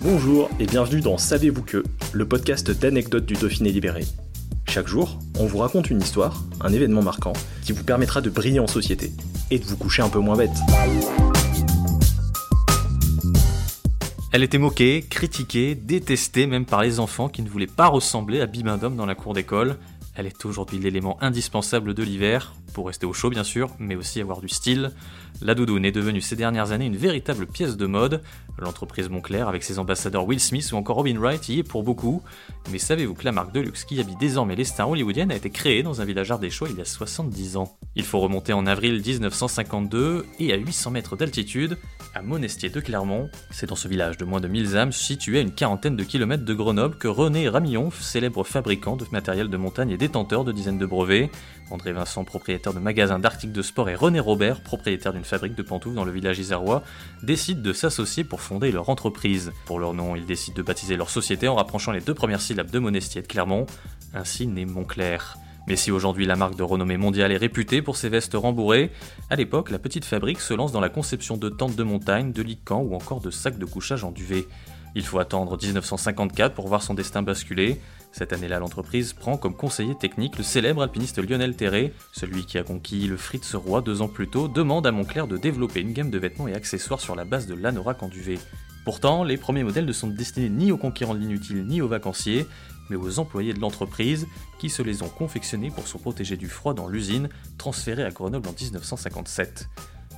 Bonjour et bienvenue dans Savez-vous que, le podcast d'anecdotes du Dauphiné libéré. Chaque jour, on vous raconte une histoire, un événement marquant, qui vous permettra de briller en société et de vous coucher un peu moins bête. Elle était moquée, critiquée, détestée même par les enfants qui ne voulaient pas ressembler à Bibendum dans la cour d'école. Elle est aujourd'hui l'élément indispensable de l'hiver, pour rester au chaud bien sûr, mais aussi avoir du style. La doudoune est devenue ces dernières années une véritable pièce de mode. L'entreprise Moncler, avec ses ambassadeurs Will Smith ou encore Robin Wright, y est pour beaucoup. Mais savez-vous que la marque de luxe qui habille désormais les stars hollywoodiennes a été créée dans un village ardéchois il y a 70 ans? Il faut remonter en avril 1952 et à 800 mètres d'altitude, à Monestier de Clermont. C'est dans ce village de moins de 1000 âmes, situé à une quarantaine de kilomètres de Grenoble, que René Ramillon, célèbre fabricant de matériel de montagne et détenteur de dizaines de brevets, André Vincent, propriétaire de magasins d'articles de sport, et René Robert, propriétaire d'une fabrique de pantoufles dans le village isérois, décident de s'associer pour fonder leur entreprise. Pour leur nom, ils décident de baptiser leur société en rapprochant les deux premières syllabes de Monestier de Clermont, ainsi né Montclair. Mais si aujourd'hui la marque de renommée mondiale est réputée pour ses vestes rembourrées, à l'époque, la petite fabrique se lance dans la conception de tentes de montagne, de lits ou encore de sacs de couchage en duvet. Il faut attendre 1954 pour voir son destin basculer. Cette année-là, l'entreprise prend comme conseiller technique le célèbre alpiniste Lionel Terré. Celui qui a conquis le Fritz Roi deux ans plus tôt demande à Montclair de développer une gamme de vêtements et accessoires sur la base de l'anorak en duvet. Pourtant, les premiers modèles ne sont destinés ni aux conquérants de l'inutile ni aux vacanciers, mais aux employés de l'entreprise qui se les ont confectionnés pour se protéger du froid dans l'usine, transférée à Grenoble en 1957.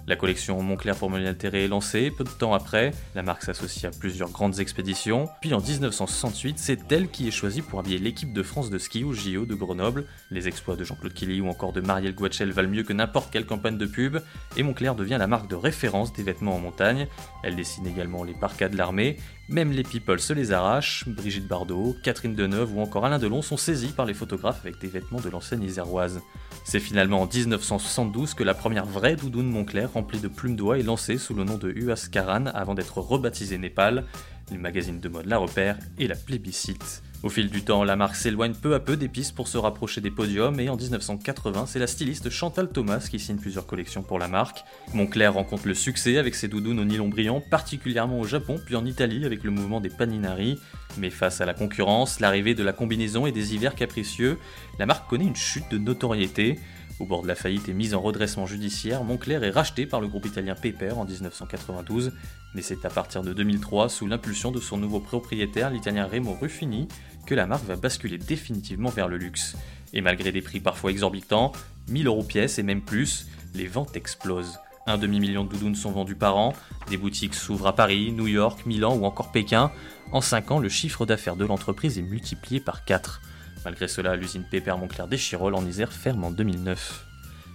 La collection Montclair pour Lionel Terré est lancée, peu de temps après, la marque s'associe à plusieurs grandes expéditions, puis en 1968, c'est elle qui est choisie pour habiller l'équipe de France de ski au JO de Grenoble. Les exploits de Jean-Claude Killy ou encore de Marielle Guachel valent mieux que n'importe quelle campagne de pub, et Montclair devient la marque de référence des vêtements en montagne. Elle dessine également les parkas de l'armée, même les people se les arrachent, Brigitte Bardot, Catherine Deneuve ou encore Alain Delon sont saisis par les photographes avec des vêtements de l'enseigne iséroise. C'est finalement en 1972 que la première vraie doudoune Montclair remplie de plumes d'oie est lancée sous le nom de Uas Karan avant d'être rebaptisée Népal. Le magazine de mode la repère et la plébiscite. Au fil du temps, la marque s'éloigne peu à peu des pistes pour se rapprocher des podiums et en 1980, c'est la styliste Chantal Thomas qui signe plusieurs collections pour la marque. Montclair rencontre le succès avec ses doudounes au nylon brillant, particulièrement au Japon puis en Italie avec le mouvement des paninari. Mais face à la concurrence, l'arrivée de la combinaison et des hivers capricieux, la marque connaît une chute de notoriété. Au bord de la faillite et mise en redressement judiciaire, Montclair est racheté par le groupe italien Paper en 1992, mais c'est à partir de 2003, sous l'impulsion de son nouveau propriétaire, l'italien Remo Ruffini, que la marque va basculer définitivement vers le luxe. Et malgré des prix parfois exorbitants, 1000 euros pièce et même plus, les ventes explosent. Un demi-million de doudounes sont vendus par an, des boutiques s'ouvrent à Paris, New York, Milan ou encore Pékin. En 5 ans, le chiffre d'affaires de l'entreprise est multiplié par 4. Malgré cela, l'usine Pépère Montclair d'Échirol en Isère ferme en 2009.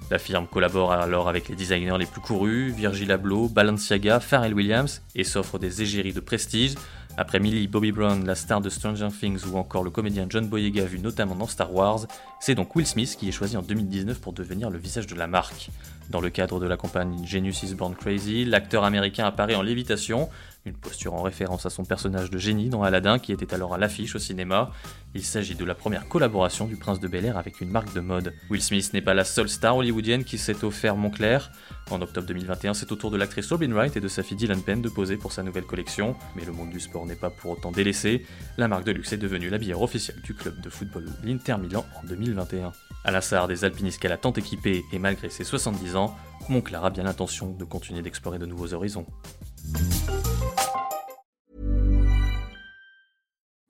La firme collabore alors avec les designers les plus courus, Virgil Abloh, Balenciaga, Pharrell Williams, et s'offre des égéries de prestige. Après Millie Bobby Brown, la star de Stranger Things ou encore le comédien John Boyega vu notamment dans Star Wars, c'est donc Will Smith qui est choisi en 2019 pour devenir le visage de la marque. Dans le cadre de la campagne Genius is Born Crazy, l'acteur américain apparaît en lévitation, une posture en référence à son personnage de génie dans Aladdin qui était alors à l'affiche au cinéma. Il s'agit de la première collaboration du prince de Bel Air avec une marque de mode. Will Smith n'est pas la seule star hollywoodienne qui s'est offert Montclair. En octobre 2021, c'est au tour de l'actrice Robin Wright et de sa fille Dylan Penn de poser pour sa nouvelle collection. Mais le monde du sport n'est pas pour autant délaissé. La marque de luxe est devenue la bière officielle du club de football l'Inter Milan en 2021. À l'instar des alpinistes qu'elle a tant équipés et malgré ses 70 ans, Montclair a bien l'intention de continuer d'explorer de nouveaux horizons.